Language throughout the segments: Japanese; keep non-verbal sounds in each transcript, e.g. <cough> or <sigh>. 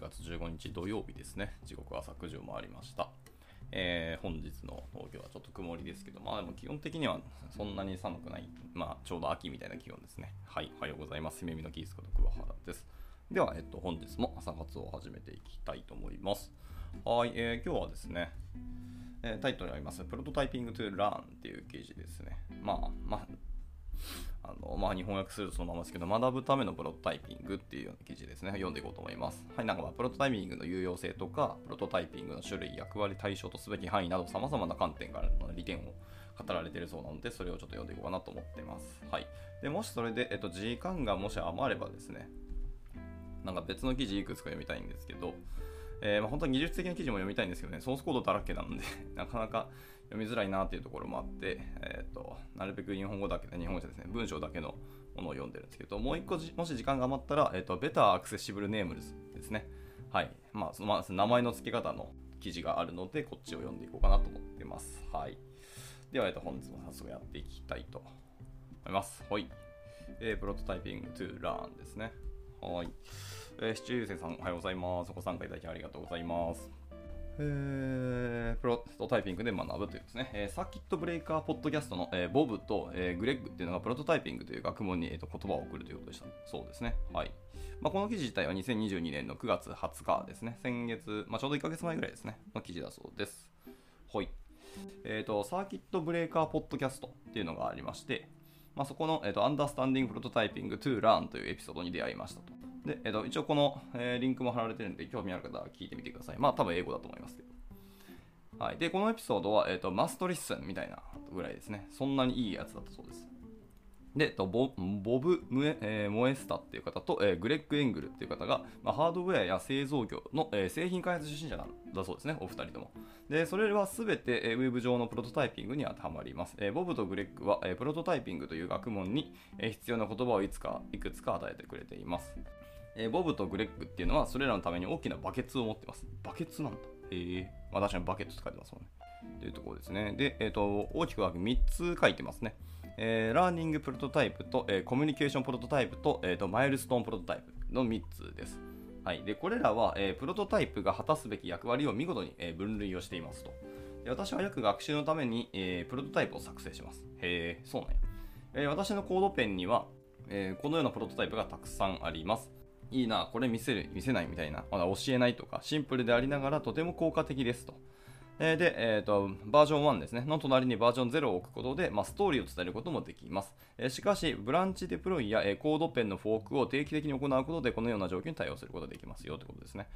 10月15日土曜日ですね。時刻は朝9時を回りました。えー、本日の東京はちょっと曇りですけど、まあでも基本的にはそんなに寒くない、まあちょうど秋みたいな気温ですね。はい、おはようございます。夢見のキースこと桑原です。では、えっと、本日も朝活を始めていきたいと思います。はい、えー、今日はですね、えー、タイトルにあります、プロトタイピングトゥーランっていう記事ですね。まあ、まあ、あのまあ、日本訳するとそのままですけど、学ぶためのプロトタイピングっていうような記事ですね。読んでいこうと思います。はい、なんかまあプロトタイピングの有用性とか、プロトタイピングの種類、役割、対象とすべき範囲など、様々な観点からの利点を語られているそうなので、それをちょっと読んでいこうかなと思ってます。はい。で、もしそれで、えっと、時間がもし余ればですね、なんか別の記事いくつか読みたいんですけど、えー、まあ、本当は技術的な記事も読みたいんですけどね、ソースコードだらけなんで <laughs> なかなか読みづらいなっていうところもあって、えーと、なるべく日本語だけで、日本語じゃですね、文章だけのものを読んでるんですけど、もう一個もし時間が余ったら、えーと、ベターアクセシブルネームズですね。はい。まあ、そのまあ、名前の付け方の記事があるので、こっちを読んでいこうかなと思ってます。はい。では、えー、と本日も早速やっていきたいと思います。はい。えー、プロトタイピング to learn ですね。はい。えー、七流星さん、おはようございます。ご参加いただきありがとうございます。えー、プロトタイピングで学ぶというですね、えー、サーキットブレイカーポッドキャストの、えー、ボブと、えー、グレッグっていうのがプロトタイピングという学問に、えーと、言葉を送るということでした。そうですね。はい。まあ、この記事自体は2022年の9月20日ですね。先月、まあ、ちょうど1ヶ月前ぐらいですね。の記事だそうです。はい。えっ、ー、と、サーキットブレイカーポッドキャストっていうのがありまして、まあ、そこの、えーと、Understanding Prototyping to Learn というエピソードに出会いましたと。で、えーと、一応この、えー、リンクも貼られてるんで、興味ある方は聞いてみてください。まあ多分英語だと思いますけど。はい、で、このエピソードは、えーと、マストリッスンみたいなぐらいですね。そんなにいいやつだったそうです。で、ボボブムエ、えー、モエスタっていう方と、えー、グレッグ・エングルっていう方が、まあ、ハードウェアや製造業の、えー、製品開発出身者なんだそうですね、お二人とも。で、それはすべて、えー、ウェブ上のプロトタイピングに当てはまります。えー、ボブとグレッグは、えー、プロトタイピングという学問に、えー、必要な言葉をいつかいくつか与えてくれています。えー、ボブとグレッグっていうのはそれらのために大きなバケツを持ってます。バケツなんだ。へえー。まあ確かにバケツって書いますもんね。というところですね。で、えっ、ー、と、大きく分け3つ書いてますね。えー、ラーニングプロトタイプと、えー、コミュニケーションプロトタイプと、えーと、マイルストーンプロトタイプの3つです。はい、でこれらは、えー、プロトタイプが果たすべき役割を見事に、えー、分類をしていますと。で私は約学習のために、えー、プロトタイプを作成します。へえ、そうなんや。えー、私のコードペンには、えー、このようなプロトタイプがたくさんあります。いいな、これ見せる、見せないみたいな、まだ教えないとか、シンプルでありながらとても効果的ですと。えで、えーと、バージョン1ですね、の隣にバージョン0を置くことで、まあ、ストーリーを伝えることもできます。えしかし、ブランチデプロイや、えコードペンのフォークを定期的に行うことで、このような状況に対応することができますよということですね。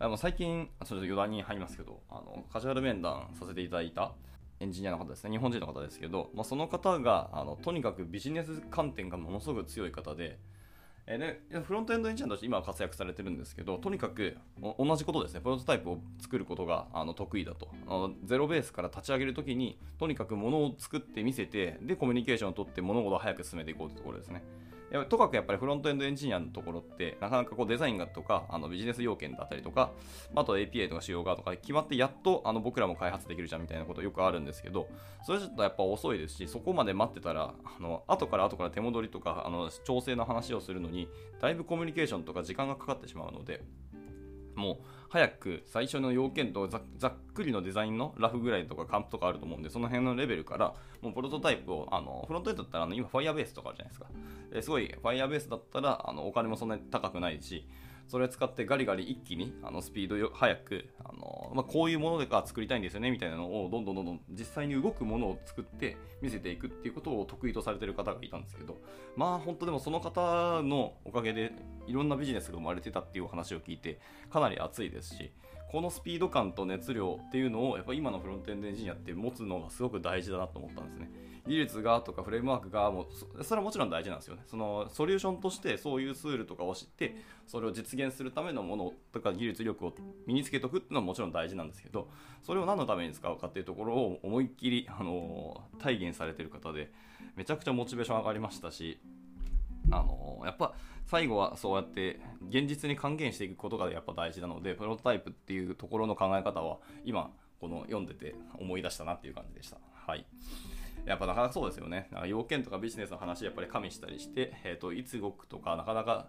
あの最近、それ余談に入りますけど、あのカジュアル面談させていただいたエンジニアの方ですね、日本人の方ですけど、まあ、その方があのとにかくビジネス観点がものすごく強い方で、えでフロントエンドエンジニアとして今は活躍されてるんですけど、とにかく同じことですね、プロトタイプを作ることがあの得意だとあの。ゼロベースから立ち上げるときに、とにかくものを作ってみせて、で、コミュニケーションを取って物事を早く進めていこうというところですね。とかくやっぱりフロントエンドエンジニアのところって、なかなかこうデザインがとか、あのビジネス要件だったりとか、あと API とか仕様がとか決まってやっとあの僕らも開発できるじゃんみたいなことよくあるんですけど、それちょっとやっぱ遅いですし、そこまで待ってたら、あの後から後から手戻りとかあの調整の話をするのに、だいぶコミュニケーションとか時間がかかってしまうので、もう早く最初の要件とざっくりのデザインのラフぐらいとかカンプとかあると思うんで、その辺のレベルから、もうプロトタイプを、あのフロントエンドだったらあの今ファイアベースとかあるじゃないですか。えすごいファイアベースだったらあのお金もそんなに高くないし、それを使ってガリガリ一気にあのスピードよ速くあの、まあ、こういうものが作りたいんですよねみたいなのをどんどんどんどん実際に動くものを作って見せていくっていうことを得意とされてる方がいたんですけどまあ本当でもその方のおかげでいろんなビジネスが生まれてたっていうお話を聞いてかなり熱いですしこのスピード感と熱量っていうのをやっぱ今のフロントエンドエンジニアって持つのがすごく大事だなと思ったんですね。技術がとかフレームワークがもうそれはもちろん大事なんですよね。そのソリューションとしてそういうツールとかを知ってそれを実現するためのものとか技術力を身につけておくっていうのはもちろん大事なんですけどそれを何のために使うかっていうところを思いっきり、あの体現されてる方でめちゃくちゃモチベーション上がりましたしあのやっぱ最後はそうやって現実に還元していくことがやっぱ大事なのでプロトタイプっていうところの考え方は今この読んでて思い出したなっていう感じでした。はいやっぱなかなかそうですよね。なんか要件とかビジネスの話やっぱり加味したりして、えーと、いつ動くとかなかなか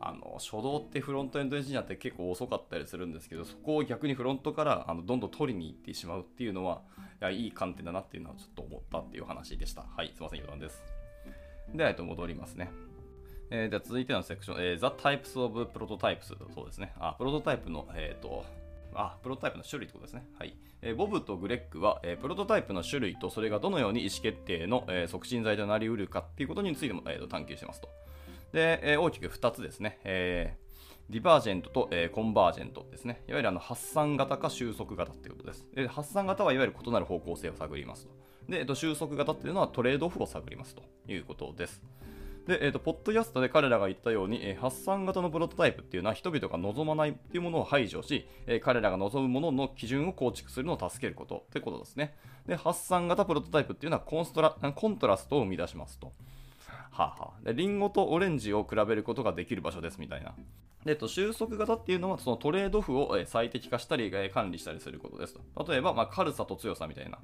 あの初動ってフロントエンドエンジニアって結構遅かったりするんですけどそこを逆にフロントからあのどんどん取りに行ってしまうっていうのはいやいい観点だなっていうのはちょっと思ったっていう話でしたはいすいません余談ですで、えっと、戻りますねえー、では続いてのセクション、えー、The Types of Prototypes そうですね。あ、プロトタイプの、えっ、ー、と、あ、プロトタイプの種類ってことですね。はい。えー、ボブとグレッグは、えー、プロトタイプの種類とそれがどのように意思決定の、えー、促進剤となりうるかっていうことについても、えーと、探求してますと。で、えー、大きく2つですね。えー、ディバージェントと、えー、コンバージェントですね。いわゆるあの発散型か収束型っていうことです。で発散型はいわゆる異なる方向性を探りますと。で、えーと、収束型っていうのはトレードオフを探りますということです。で、えーと、ポッドキャストで彼らが言ったように、えー、発散型のプロトタイプっていうのは人々が望まないっていうものを排除し、えー、彼らが望むものの基準を構築するのを助けることってことですね。で、発散型プロトタイプっていうのはコンストラコントラストを生み出しますと。はあ、はあ、でリンゴとオレンジを比べることができる場所ですみたいな。で、と、収束型っていうのは、そのトレードオフを最適化したり、管理したりすることですと。例えば、まあ、軽さと強さみたいな。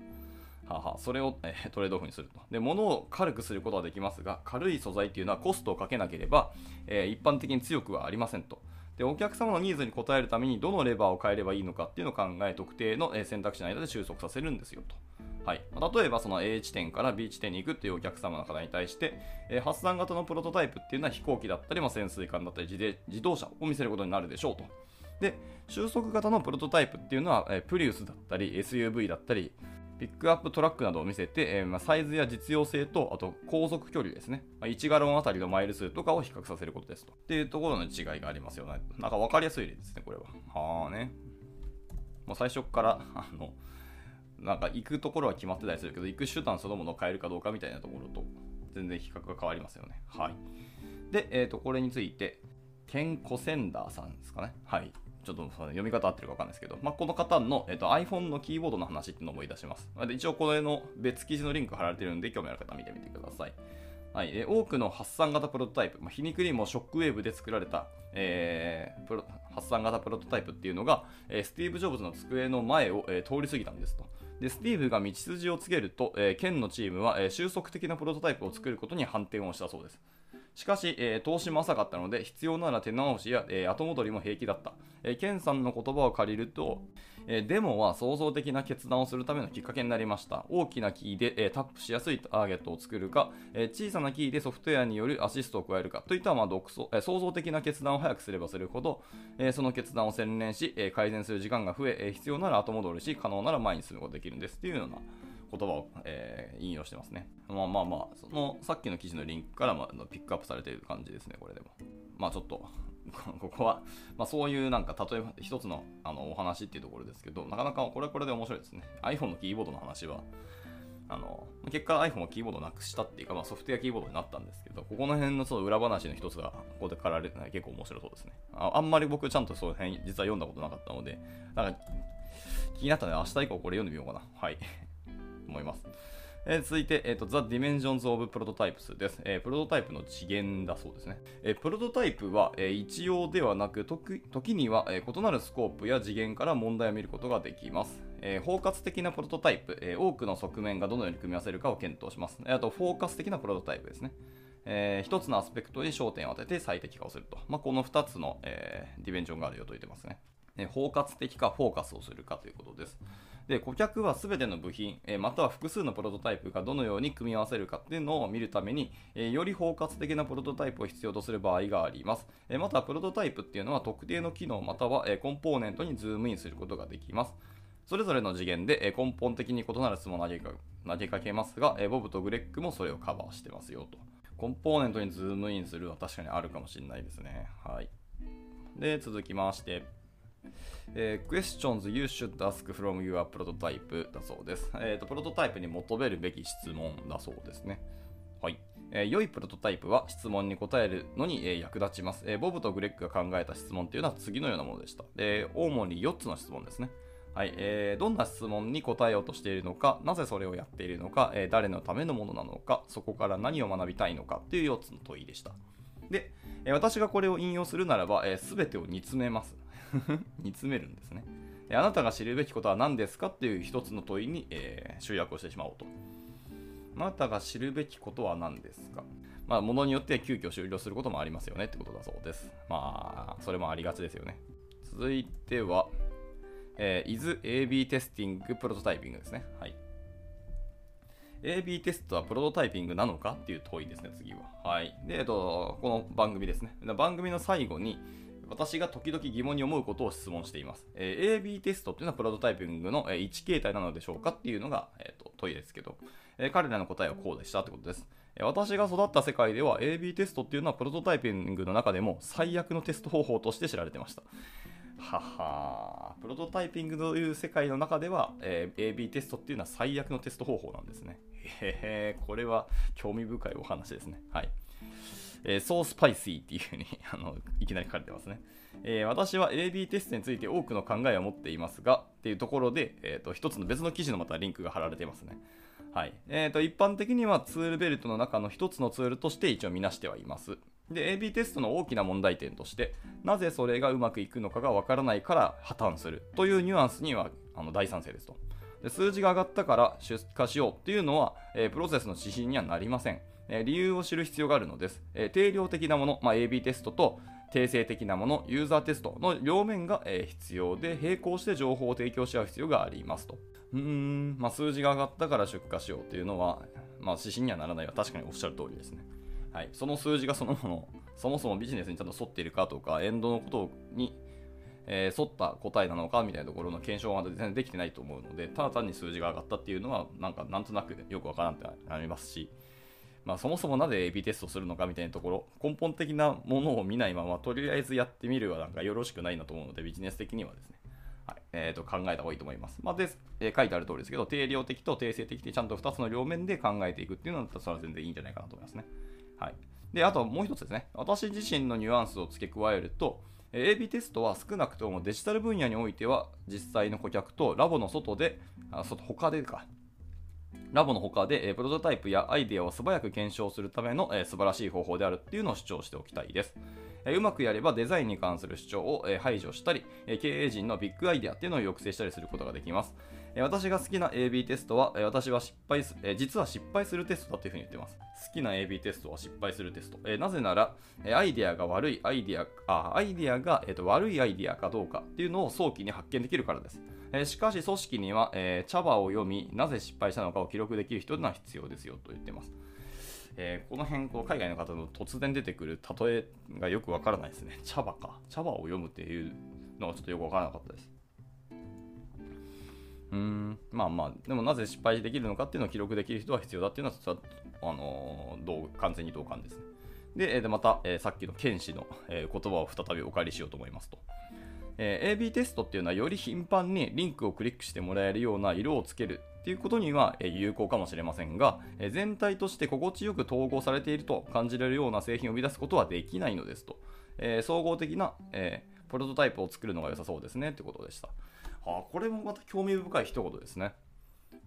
ははそれを、えー、トレードオフにすると。で、物を軽くすることはできますが、軽い素材っていうのはコストをかけなければ、えー、一般的に強くはありませんと。で、お客様のニーズに応えるためにどのレバーを変えればいいのかっていうのを考え、特定の選択肢の間で収束させるんですよと。はい、例えばその A 地点から B 地点に行くっていうお客様の方に対して、えー、発散型のプロトタイプっていうのは飛行機だったり、まあ、潜水艦だったり自自動車を見せることになるでしょうと。で、収束型のプロトタイプっていうのは、えー、プリウスだったり SUV だったり、ピックアップトラックなどを見せて、えー、まあ、サイズや実用性と、あと航続距離ですね。まあ、1ガロンあたりのマイル数とかを比較させることですと。っていうところの違いがありますよね。なんか分かりやすい例ですね、これは。はあね。もう最初から、あの、なんか行くところは決まってたりするけど、行く手段そのものを変えるかどうかみたいなところと、全然比較が変わりますよね。はい。で、えっ、ー、と、これについて、ケン・コセンダーさんですかね。はい。ちょっと読み方合ってるか分かんないですけど、まあ、この方の、えーと、iPhone のキーボードの話っていうのを思い出します。で一応これの別記事のリンク貼られてるんで、興味ある方見てみてください。はい、え多くの発散型プロトタイプ、まあ、皮肉にもショックウェーブで作られた、えー、プロ発散型プロトタイプっていうのが、えー、スティーブ・ジョブズの机の前を、えー、通り過ぎたんですと。でスティーブが道筋を告げると、え、県のチームは、え、収束的なプロトタイプを作ることに反転をしたそうです。しかし、えー、投資も浅かったので、必要なら手直しや、えー、後戻りも平気だった。えー、ケンさんの言葉を借りると、えデモは創造的な決断をするためのきっかけになりました。大きなキーで、えタップしやすいターゲットを作るか、え小さなキーでソフトウェアによるアシストを加えるかといった、まあ独創え創造的な決断を早くすればするほど、えその決断を洗練し、え改善する時間が増ええ必要なら後戻りし、可能なら前に進むことができるんですっていうような言葉を、えー、引用してますね。まあまあまあ、そのさっきの記事のリンクから、まあ、ピックアップされている感じですね、これでも。まあちょっと、<laughs> ここは、まあ、そういうなんか、例えば一つのあのお話っていうところですけど、なかなかこれはこれで面白いですね。iPhone のキーボードの話は、あの結果 iPhone はキーボードをなくしたっていうか、まあ、ソフトウェアキーボードになったんですけど、ここの辺のその裏話の一つがここでかられてない結構面白そうですねあ。あんまり僕ちゃんとその辺実は読んだことなかったので、なんか気になったので明日以降これ読んでみようかな。はい。思います。えー、続いて、えーと、The Dimensions of Prototypes です、えー、プロトタイプの次元だそうですね。えー、プロトタイプは、え一様ではなく時には、え異なるスコープや次元から問題を見ることができます。え包括的なプロトタイプ、え多くの側面がどのように組み合わせるかを検討します。あと、フォーカス的なプロトタイプですね。えー、一つのアスペクトに焦点を当てて最適化をすると。まあ、この2つの、え、ディメンションがあるよと言ってますね。え包括的かフォーカスをするかということです。で顧客は全ての部品、えまたは複数のプロトタイプがどのように組み合わせるかっていうのを見るために、えより包括的なプロトタイプを必要とする場合があります、えまたプロトタイプっていうのは特定の機能または、えコンポーネントにズームインすることができます。それぞれの次元で、え根本的に異なる質問を投げか投げかけますが、えボブとグレッグもそれをカバーしてますよと。コンポーネントにズームインするは確かにあるかもしれないですね。はい。で続きまして。えー、questions you should ask from your prototype だそうです。えーと、プロトタイプに求めるべき質問だそうですね。はい。えー、良いプロトタイプは質問に答えるのに、えー、役立ちます、えー、ボブとグレッグが考えた質問というのは次のようなものでした。で主に4つの質問ですね。はいえー、どんな質問に答えようとしているのか、なぜそれをやっているのか、えー、誰のためのものなのか、そこから何を学びたいのかという4つの問いでした。で、え、私がこれを引用するならば、す、え、べ、てを煮詰めます。<laughs> 煮詰めるんですね。あなたが知るべきことは何ですかっていう一つの問いに、えー、集約をしてしまおうと。あなたが知るべきことは何ですかまあ、ものによって急遽終了することもありますよねってことだそうです。まあ、それもありがちですよね。続いては、えー、is AB テスティングプロトタイピングですね。はい。AB テストはプロトタイピングなのかっていう問いですね、次は。はい。で、えっと、この番組ですね。番組の最後に、私が時々疑問に思うことを質問しています。えー、AB テストっていうのはプロトタイピングの、え1形態なのでしょうかっていうのが、えーと、問いですけど、えー、彼らの答えはこうでしたってことです。私が育った世界では AB テストっていうのはプロトタイピングの中でも最悪のテスト方法として知られてました。ははプロトタイピングという世界の中では、えー、AB テストっていうのは最悪のテスト方法なんですね。へへこれは興味深いお話ですね。はい。えー、ソースパイシーっていうふうに <laughs> あのいきなり書かれてますね。えー、私は AB テストについて多くの考えを持っていますが、っていうところで、えーと、一つの別の記事のまたリンクが貼られてますね。はいえーと、一般的にはツールベルトの中の一つのツールとして一応見なしてはいます。で、AB テストの大きな問題点として、なぜそれがうまくいくのかがわからないから破綻するというニュアンスにはあの大賛成ですと。で数字が上がったから出荷しようっていうのは、えー、プロセスの指針にはなりません。えー、理由を知る必要があるのです。えー、定量的なもの、まあ、AB テストと定性的なもの、ユーザーテストの両面が、え必要で、並行して情報を提供し合う必要がありますと。うーん、まあ、数字が上がったから出荷しようっていうのは、まあ、指針にはならないは確かにおっしゃる通りですね。はい、その数字がそのもの、そもそもビジネスにちゃんと沿っているかとか、エンドのことに、えー、沿った答えなのかみたいなところの検証が全然できてないと思うので、ただ単に数字が上がったっていうのは、なんかなんとなくよくわからんってなりますし、まあ、そもそもなぜ AB テストするのかみたいなところ、根本的なものを見ないまま、とりあえずやってみるはなんかよろしくないなと思うので、ビジネス的にはですね、はいえー、と考えた方がいいと思います。まあ、で、えー、書いてある通りですけど、定量的と定性的でちゃんと2つの両面で考えていくっていうのは、それは全然いいんじゃないかなと思いますね。はい。で、あともう一つですね、私自身のニュアンスを付け加えると、AB テストは少なくともデジタル分野においては実際の顧客とラボの外で、あ外他でか、ラボの他で、プロトタイプやアイデアを素早く検証するための、え素晴らしい方法であるっていうのを主張しておきたいです。えうまくやればデザインに関する主張を、え排除したり、え経営陣のビッグアイデアっていうのを抑制したりすることができます。私が好きな AB テストは、私は失敗す、実は失敗するテストだというふうに言ってます。好きな AB テストは失敗するテスト。なぜなら、アイデアが悪いアイデア、あアイデアが、えーと、悪いアイデアかどうかっていうのを早期に発見できるからです。しかし組織には、え茶葉を読み、なぜ失敗したのかを記録できる人が必要ですよと言ってます。えー、この辺こう海外の方の突然出てくる例えがよくわからないですね。茶葉か。茶葉を読むっていうのがちょっとよくわからなかったです。うん、まあまあ、でもなぜ失敗できるのかっていうのを記録できる人は必要だっていうのは、あのー、完全に同感ですね。で、でまた、えー、さっきの剣士の、えー、言葉を再びお借りしようと思いますと。えー、AB テストっていうのはより頻繁にリンクをクリックしてもらえるような色をつけるっていうことには、有効かもしれませんが、全体として心地よく統合されていると感じられるような製品を生み出すことはできないのですと。え総合的な、えプロトタイプを作るのが良さそうですねってことでした。はあ、これもまた興味深い一言ですね。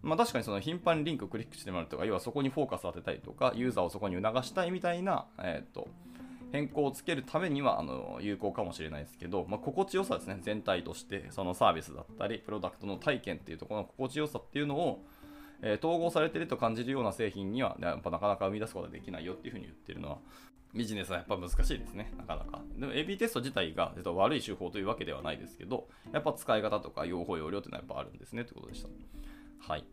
まあ、確かにその頻繁にリンクをクリックしてもらうとか、要はそこにフォーカスを当てたりとか、ユーザーをそこに促したいみたいな、えっ、と、変更をつけるためにはあの有効かもしれないですけど、まあ、心地よさですね、全体として、そのサービスだったり、プロダクトの体験っていうところの心地よさっていうのを、えー、統合されてると感じるような製品には、やっぱなかなか生み出すことができないよっていうふうに言ってるのは、ビジネスはやっぱ難しいですね、なかなか。でも AB テスト自体が悪い手法というわけではないですけど、やっぱ使い方とか用法用量というのはやっぱあるんですねということでした。はい。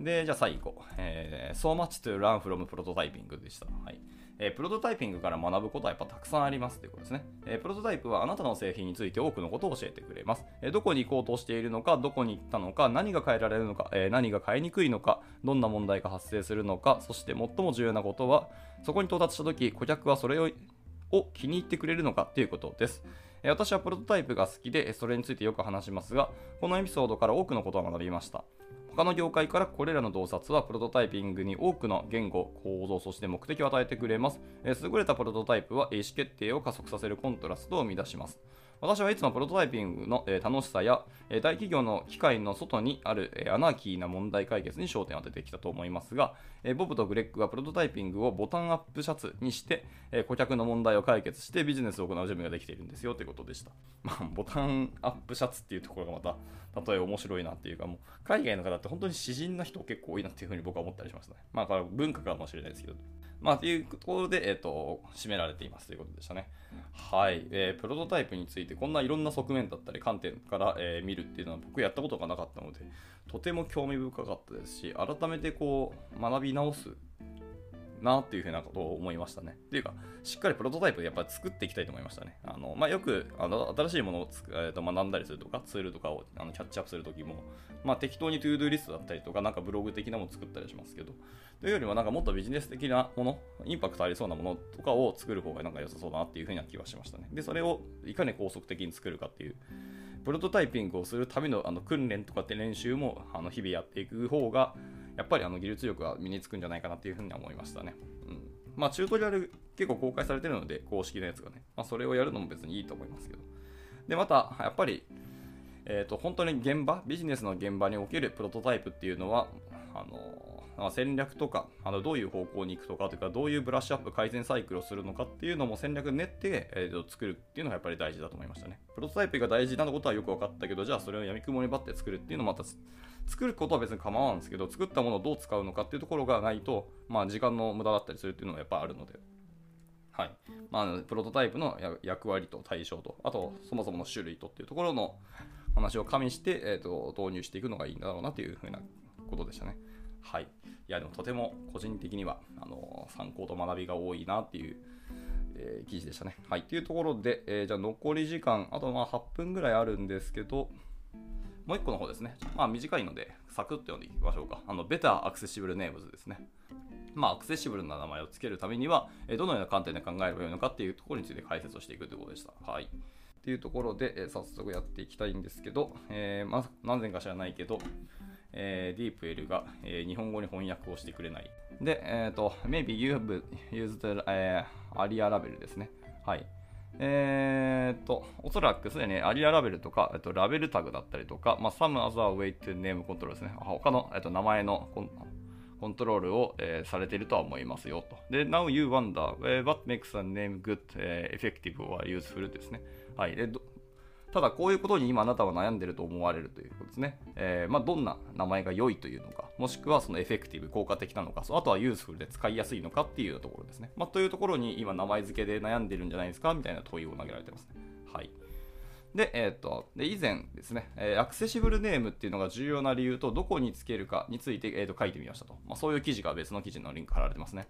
で、じゃあ最後、えー、So much to learn from prototyping でした。はい。えー、プロトタイピングから学ぶことはやっぱたくさんありますということですね、えー、プロトタイプはあなたの製品について多くのことを教えてくれます。えー、どこに行こうとしているのか、どこに行ったのか、何が変えられるのか、え何が変えにくいのか、どんな問題が発生するのか、そして最も重要なことは、そこに到達したとき、顧客はそれをを気に入ってくれるのかということです。私はプロトタイプが好きで、それについてよく話しますが、このエピソードから多くのことを学びました。他の業界からこれらの洞察はプロトタイピングに多くの言語、構造、そして目的を与えてくれます。優れたプロトタイプは意思決定を加速させるコントラストを生み出します。私はいつもプロトタイピングの、え楽しさや、え大企業の機械の外にある、えアナーキーな問題解決に焦点を当ててきたと思いますが、えボブとグレッグはプロトタイピングをボタンアップシャツにして、え顧客の問題を解決してビジネスを行う準備ができているんですよということでした。<laughs> まあ、ボタンアップシャツっていうところがまた例え面白いなっていうか、もう海外の方って本当に詩人な人結構多いなっていうふうに僕は思ったりしますね。まあ、これは文化かもしれないですけど。まあ、っていうところで、えっ、ー、と、締められていますということでしたね。はい。えー、プロトタイプについて、こんないろんな側面だったり、観点から、えー、見るっていうのは僕やったことがなかったので、とても興味深かったですし、改めてこう、学び直すなっていうふうなことを思いましたね。っていうか、しっかりプロトタイプでやっぱり作っていきたいと思いましたね。あのまあ、よくあの新しいものをつ、えー、と学んだりするとか、ツールとかをあのキャッチアップするときも、まあ、適当に to do リストだったりとか、なんかブログ的なものを作ったりしますけど、というよりもなんかもっとビジネス的なもの、インパクトありそうなものとかを作る方がなんか良さそうだなっていうふうな気はしましたね。で、それをいかに高速的に作るかっていう、プロトタイピングをするためのあの訓練とかって練習もあの日々やっていく方が、やっぱりあの技術力は身につくんじゃないかなっていうふうに思いましたね。うんまあ、チュートリアル結構公開されてるので、公式のやつがね、まあ、それをやるのも別にいいと思いますけど。で、また、やっぱり、えっ、ー、と、本当に現場、ビジネスの現場におけるプロトタイプっていうのは、あの、戦略とか、あのどういう方向に行くとかというか、どういうブラッシュアップ改善サイクルをするのかっていうのも戦略練って、えー、作るっていうのがやっぱり大事だと思いましたね。プロトタイプが大事なことはよく分かったけど、じゃあそれを闇雲にばって作るっていうのもまた作ることは別に構わんですけど、作ったものをどう使うのかっていうところがないと、まあ時間の無駄だったりするっていうのはやっぱあるので、はい。まあ、プロトタイプの役割と対象と、あと、そもそもの種類とっていうところの話を加味して、えーと、導入していくのがいいんだろうなというふうなことでしたね。はい。いや、でもとても個人的には、あの参考と学びが多いなっていう、えー、記事でしたね。はい。というところで、えー、じゃ残り時間、あとまあ8分ぐらいあるんですけど、もう1個の方ですね。まあ短いので、サクッと読んでいきましょうか。あの、ベターアクセシブルネームズですね。まあ、アクセシブルな名前を付けるためには、えどのような観点で考えればよいのかっていうところについて解説をしていくということでした。はい。っていうところで、え早速やっていきたいんですけど、えー、まあ、何故か知らないけど、えー、DeepL が、えー、日本語に翻訳をしてくれない。で、えっ、ー、と、maybe you have used、えー、ARIA ラベルですね。はい。えー、と、おそらくすでにアリアラベルとか、えっと、ラベルタグだったりとか、まあ、some other way to name control ですね。他の、えっと、名前のコントロールを、えー、されているとは思いますよと。で、Now you wonder、uh, what makes a name good,、uh, effective or useful ですね。はい。でただ、こういうことに今あなたは悩んでると思われるということですね。えー、まあ、どんな名前が良いというのか、もしくはそのエフェクティブ、効果的なのか、あとはユースフルで使いやすいのかっていうところですね。まあ、というところに今名前付けで悩んでるんじゃないですかみたいな問いを投げられてますね。はい。で、えっ、と、で、以前ですね、えー、アクセシブルネームっていうのが重要な理由と、どこにつけるかについて、えー、と書いてみましたと。まあ、そういう記事が別の記事のリンク貼られてますね。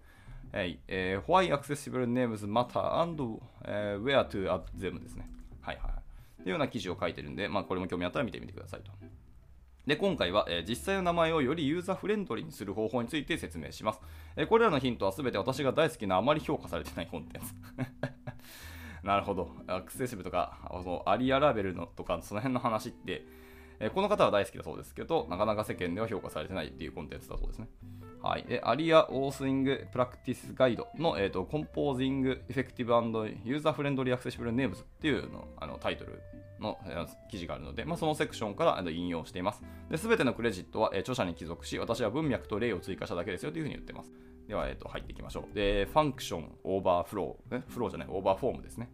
はい、えー、Why Accessible Names Matter and、uh, Where to Add Them ですね。はいはい。いうような記事を書いてるんで、まあ、これも興味あったら見てみてくださいと。で、今回は、えー、実際の名前をよりユーザーフレンドリーにする方法について説明します。えー、これらのヒントは全て私が大好きなあまり評価されてないコンテンツ。<laughs> なるほど。 accessible とか、その aria label のとか、その辺の話って、え、この方は大好きだそうですけど、なかなか世間では評価されてないっていうコンテンツだそうですね。はい。で、 ARIA Authoring Practices Guide の、えーと、 Composing Effective User-friendly Accessible Names っていうのあのタイトルの記事があるので、まあ、そのセクションから引用しています。すべてのクレジットは、えー、著者に帰属し、私は文脈と例を追加しただけですよというふうに言ってます。では、えーと、入っていきましょう。で、 function, over flow、ね、 flow じゃない、 over form ですね。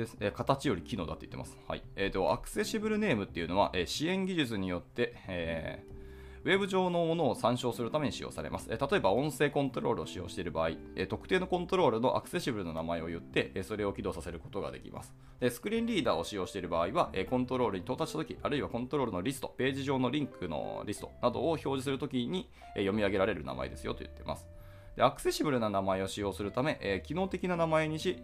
はい。で、え、形より機能だって言ってます。はい。えっ、ー、と、 accessible name っていうのは、え、支援技術によって、えーウェブ上のものを参照するために使用されます。え例えば音声コントロールを使用している場合、え特定のコントロールの accessible の名前を言って、えそれを起動させることができます。でスクリーンリーダーを使用している場合は、えコントロールに到達したとき、あるいはコントロールのリスト、ページ上のリンクのリストなどを表示するときに、え読み上げられる名前ですよと言っています。で accessible な名前を使用するため、え機能的な名前にし、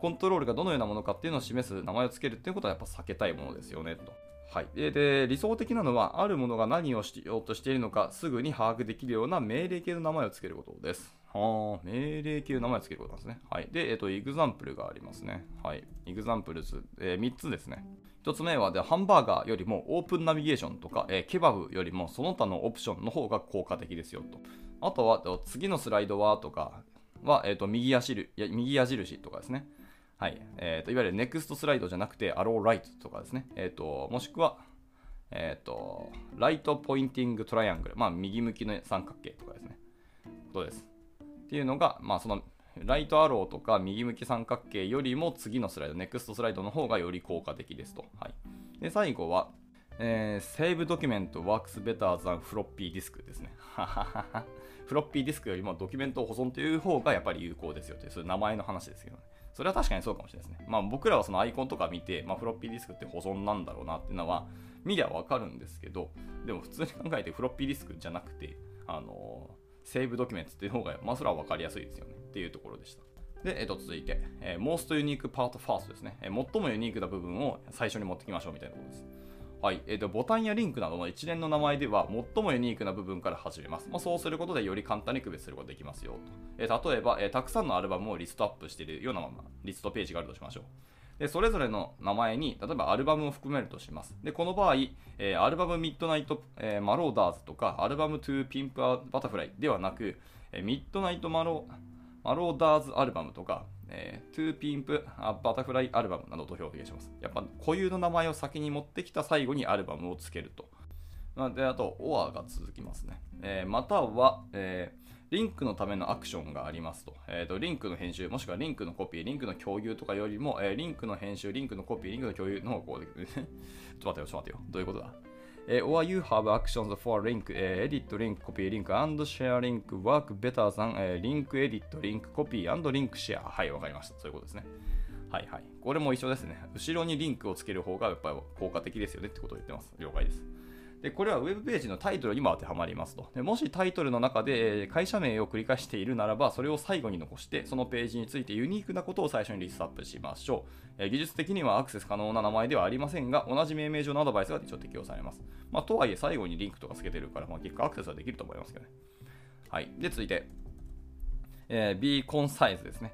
コントロールがどのようなものかっていうのを示す名前を付けるっていうことはやっぱ避けたいものですよねと。はい、でで理想的なのは、あるものが何をしようとしているのか、すぐに把握できるような命令形の名前を付けることです。はあ、命令形の名前を付けることなんですね。はい。で、えっ、と、 example がありますね。はい。 examples、えー、3つですね。1つ目はで、ハンバーガーよりも open navigation とか、えー、ケバブよりもその他のオプションの方が効果的ですよと。あとは、次のスライドはとかは、えっ、と、右矢印右矢印とかですね。はい。えっ、と、いわゆるネクストスライドじゃなくて、アローライトとかですね。えっ、と、もしくは、え、ー、と、ライトポインティングトライアングル、まあ、右向きの三角形とかですね。ことです？っていうのが、まあ、その、ライトアローとか右向き三角形よりも次のスライド、ネクストスライドの方がより効果的ですと。はい。で、最後は、えー、Save Document Works Better than Floppy Disk ですね。フロッピーディスクよりもドキュメントを保存という方がやっぱり有効ですよという、そういう名前の話ですけどね。それは確かにそうかもしれないですね。まあ僕らはそのアイコンとか見て、まあ、フロッピーディスクって保存なんだろうなっていうのは見りゃわかるんですけど、でも普通に考えてフロッピーディスクじゃなくて、あのー、セーブドキュメントっていう方が、まあそれはわかりやすいですよねっていうところでした。で、えっと、続いて、えー、most unique part first ですね、えー。最もユニークな部分を最初に持ってきましょうみたいなことです。はいえーと、ボタンやリンクなどの一連の名前では最もユニークな部分から始めます。まあ、そうすることでより簡単に区別することができますよと。えー、例えば、えー、たくさんのアルバムをリストアップしているような、ままリストページがあるとしましょう。でそれぞれの名前に、例えばアルバムを含めるとします。でこの場合、えー、アルバム Midnight、えー、 Marauders とか、アルバム To Pimp Butterfly ではなく、えー、 Midnight Mara Marauders アルバムとか、えー、 To Pimp Butterfly アルバムなどと表現します。やっぱ固有の名前を先に持ってきた最後にアルバムをつけると。で、あと、OR が続きますね。えー、または、えー、リンクのためのアクションがありますと。えーと、リンクの編集、もしくはリンクのコピー、リンクの共有とかよりも、えー、リンクの編集、リンクのコピー、リンクの共有の方向で、<laughs> ちょっと待ってよ、ちょっと待ってよ。どういうことだ？え or you have actions for link、え edit link, copy link and share link work better than、え link edit, link, copy and link share はいわかりましたそういうことですねはいはいこれも一緒ですね後ろにリンクをつける方がやっぱり効果的ですよねってことを言ってます了解ですでこれはウェブページのタイトルにも当てはまりますと。でもしタイトルの中で会社名を繰り返しているならばそれを最後に残してそのページについてユニークなことを最初にリストアップしましょう、え技術的にはアクセス可能な名前ではありませんが同じ命名上のアドバイスが一応適用されます、まあ、とはいえ最後にリンクとかつけてるから、まあ、結果アクセスはできると思いますけどね。はい。で続いて、えー、B コンサイズですね。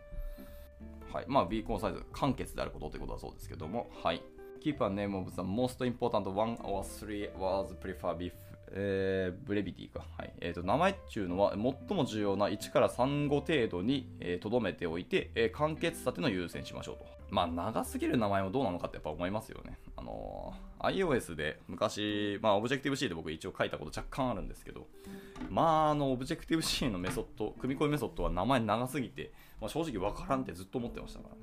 はい。まあ、B コンサイズ、簡潔であることということだそうですけども、はい。Keep a name of the most important one or three words prefer b e f えー、ブレビティか。はい。えっ、ー、と、名前っていうのは、最も重要な1から3語程度に、えー、留めておいて、えー、簡潔さっていうのを優先しましょうと。まあ、長すぎる名前もどうなのかってやっぱ思いますよね。あのー、iOS で昔、まあ、Objective-C で僕一応書いたこと若干あるんですけど、まあ、あの、Objective-C のメソッド、組み込みメソッドは名前長すぎて、まあ、正直わからんってずっと思ってましたからね。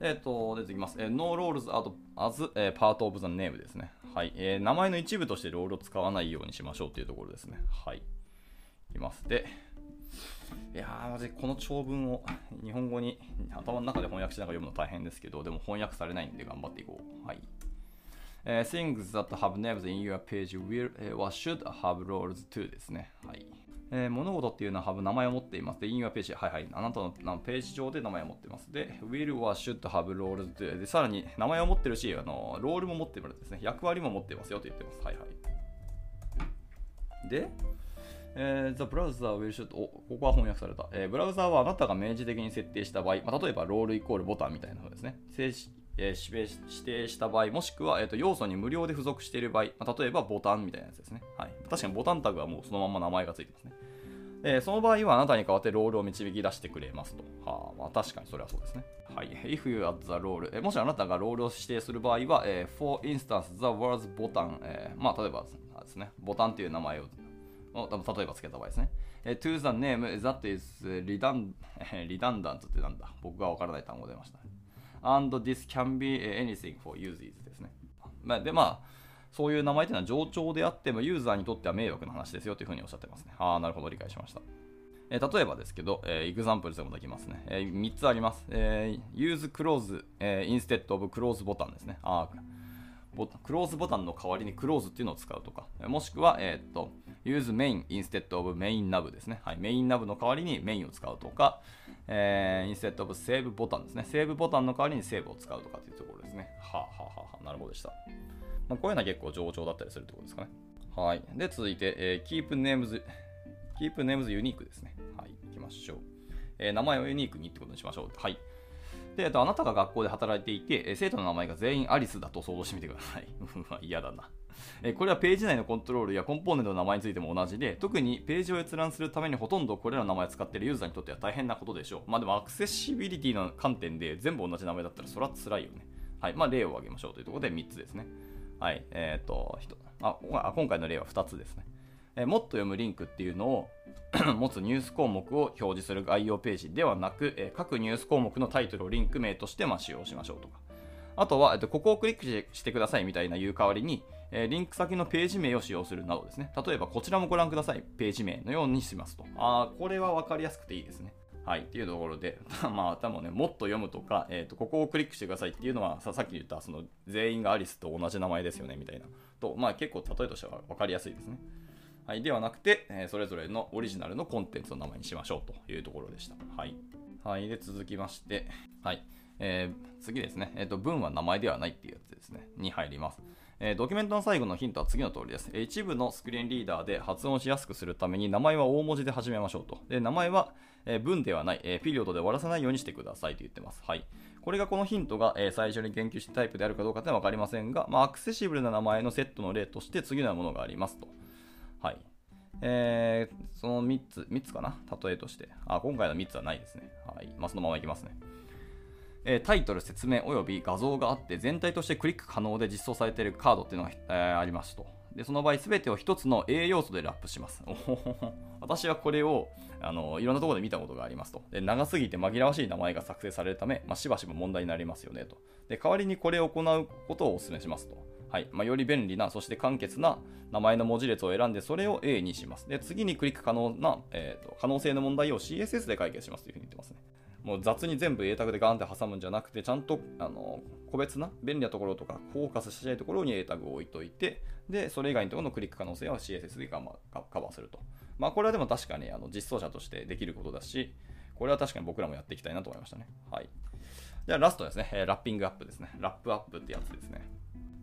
えっ、ー、と、出てきます。えー、No roles as、えー、part of the name ですね。はい、えー。名前の一部としてロールを使わないようにしましょうというところですね。はい。いきます。で、いやー、マジこの長文を日本語に頭の中で翻訳しながら読むの大変ですけど、でも翻訳されないんで頑張っていこう。はい。えー、things that have names in your page will、or should have roles too ですね。はい。えー、物事っていうのは have 名前を持っています。で、in your page、はいはい、あなたのページ上で名前を持っています。で、will or should have roles でで、さらに名前を持ってるし、あのロールも持ってるんですね。役割も持ってますよと言ってます。はいはい。で、えー、The browser will should おここは翻訳された、えー。ブラウザーはあなたが明示的に設定した場合、まあ、例えばロールイコールボタンみたいなのですね。指定した場合、もしくは、えーと、要素に無料で付属している場合、まあ、例えばボタンみたいなやつですね。はい、確かにボタンタグはもうそのまま名前がついてますね。えー、その場合はあなたに代わってロールを導き出してくれますと。はあ、まあ、確かにそれはそうですね。はい。If you add the role、えー、もしあなたがロールを指定する場合は、えー、for instance, the words ボタン、えー、まあ、例えばですね、ボタンという名前を、例えばつけた場合ですね。えー、to the name that is redundant, redundant ってなんだ僕がわからない単語出ました。And this can be anything for users ですね。まあ、で、まあ、そういう名前というのは冗長であってもユーザーにとっては迷惑な話ですよというふうにおっしゃってますね。ああ、なるほど、理解しました。えー、例えばですけど、えー、エグザンプルでもできますね。えー、3つあります。えー、use close、えー、instead of close ボタンですね。あクローズボタンの代わりにクローズっていうのを使うとか、もしくは、えー、っと、use main instead of main nav ですね。はい、メインナブの代わりにメインを使うとか、えー、instead of save ボタンですね。セーブボタンの代わりにセーブを使うとかっていうところですね。はあ、はあはあ、なるほどでした。まあ、こういうのは結構上長だったりするってことですかね。はい。で、続いて、えー、keep names, keep names unique ですね。はい。行きましょう。えー、名前をユニークにってことにしましょう。はい。で、とあなたが学校で働いていて、生徒の名前が全員アリスだと想像してみてください。<laughs> うん嫌だな。これはページ内のコントロールやコンポーネントの名前についても同じで、特にページを閲覧するためにほとんどこれらの名前を使っているユーザーにとっては大変なことでしょう。まあでもアクセシビリティの観点で全部同じ名前だったらそれは辛いよね。はい。まあ例を挙げましょうというところで3つですね。はい。えっ、ー、と、あ、今回の例は2つですね。えもっと読むリンクっていうのを <coughs> 持つニュース項目を表示する概要ページではなく、え各ニュース項目のタイトルをリンク名としてま使用しましょうとか。あとは、えっと、ここをクリックしてくださいみたいな言う代わりに、え、リンク先のページ名を使用するなどですね。例えば、こちらもご覧ください。ページ名のようにしますと。ああ、これは分かりやすくていいですね。はい、っていうところで、<laughs> まあ、多分ね、もっと読むとか、えーと、ここをクリックしてくださいっていうのは、ささっき言ったその全員がアリスと同じ名前ですよねみたいな、と、まあ、結構例えとしては分かりやすいですね。はい、ではなくて、えー、それぞれのオリジナルのコンテンツの名前にしましょうというところでした。はい。はい、で、続きまして、はい。えー、次ですね、えーと、文は名前ではないっていうやつですね、に入ります。えー、ドキュメントの最後のヒントは次の通りです、えー、一部のスクリーンリーダーで発音しやすくするために名前は大文字で始めましょうと。で名前は、えー、文ではない、えピリオドで終わらせないようにしてくださいと言ってます。はい。これがこのヒントが、え最初に言及したタイプであるかどうかというのは分かりませんが、まあ、アクセシブルな名前のセットの例として次のようなものがありますと。はい。えー、その3つ、3つかな？例えとして。あ、今回の3つはないですね。はい。まあ、そのままいきますね。えタイトル、説明および画像があって全体としてクリック可能で実装されているカードっていうのが、えー、ありますと。でその場合、すべてを1つの A 要素でラップします。<laughs> 私はこれをあのいろんなところで見たことがありますと。で長すぎて紛らわしい名前が作成されるため、まあ、しばしば問題になりますよねと。で代わりにこれを行うことをお勧めしますと。はいまあ、より便利な、そして簡潔な名前の文字列を選んで、それを A にします。で次にクリック可能な、えーと可能性の問題を CSS で解決しますというふうに言ってますね。もう雑に全部 A タグでガンって挟むんじゃなくて、ちゃんとあの個別な便利なところとか、フォーカスしたいところに A タグを置いといて、で、それ以外のところのクリック可能性は CSS でカバーすると。まあ、これはでも確かにあの実装者としてできることだし、これは確かに僕らもやっていきたいなと思いましたね。はい。じゃあラストですね、ラッピングアップですね。ラップアップってやつですね。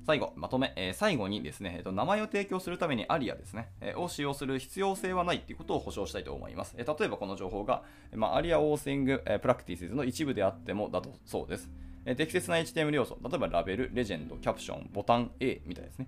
最後、まとめ、えー、最後にですね、えーと、名前を提供するためにアリアですね、えー、を使用する必要性はないということを保証したいと思います。えー、例えばこの情報が、まあ、アリアオーセング、えー、プラクティスの一部であってもだとそうです。えー、適切な HTML 要素、例えばラベル、レジェンド、キャプション、ボタン A みたいですね。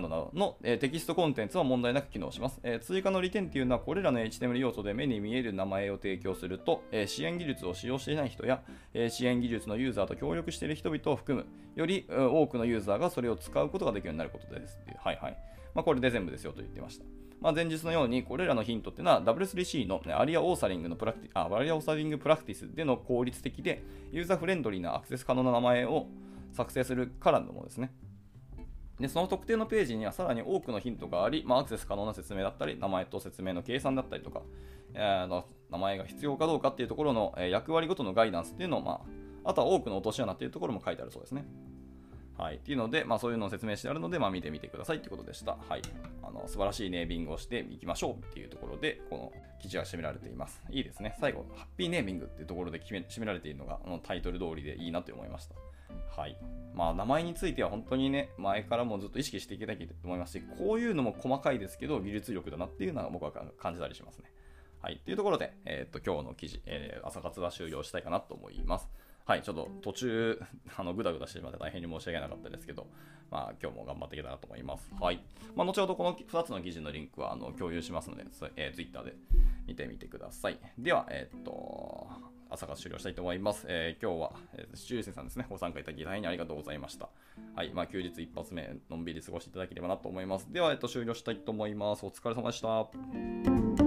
などなどの、え、テキストコンテンツは問題なく機能します、え、追加の利点というのはこれらの HTML 要素で目に見える名前を提供すると、え、支援技術を使用していない人や、え支援技術のユーザーと協力している人々を含むより多くのユーザーがそれを使うことができるようになることですはいはい。まあ、これで全部ですよと言ってました。まあ、前日のように、これらのヒントっていうのは W3C の ARIA Authoring の Practi あ ARIA Authoring Practices での効率的でユーザーフレンドリーなアクセス可能な名前を作成するからのものですね。でその特定のページにはさらに多くのヒントがあり、まあ、アクセス可能な説明だったり、名前と説明の計算だったりとか、えー、名前が必要かどうかっていうところの、え、役割ごとのガイダンスっていうのを、まあ、あとは多くの落とし穴っていうところも書いてあるそうですね。はい。っていうので、まあそういうのを説明してあるので、まあ見てみてくださいってことでした。はい。あの、素晴らしいネーミングをしていきましょうっていうところで、この記事は締められています。いいですね。最後、ハッピーネーミングっていうところで決め締められているのが、あのタイトル通りでいいなと思いました。はい。まあ、名前については本当にね、前からもずっと意識していきたいと思いますし、こういうのも細かいですけど、技術力だなっていうのは僕は感じたりしますね。はい。というところで、えー、っと、今日の記事、えー、朝活は終了したいかなと思います。はい、ちょっと途中、<laughs> あの、ぐだぐだしてしまって大変に申し訳なかったですけど、まあ、今日も頑張っていけたらと思います。はい。まあ、後ほどこの2つの記事のリンクは、あの、共有しますので、えー、Twitter で見てみてください。では、えー、っと、朝活終了したいと思います。えー、今日は、えー、シチュさんですね、ご参加いただき大変にありがとうございました。はい、まあ、休日一発目、のんびり過ごしていただければなと思います。では、えっと、終了したいと思います。お疲れ様でした。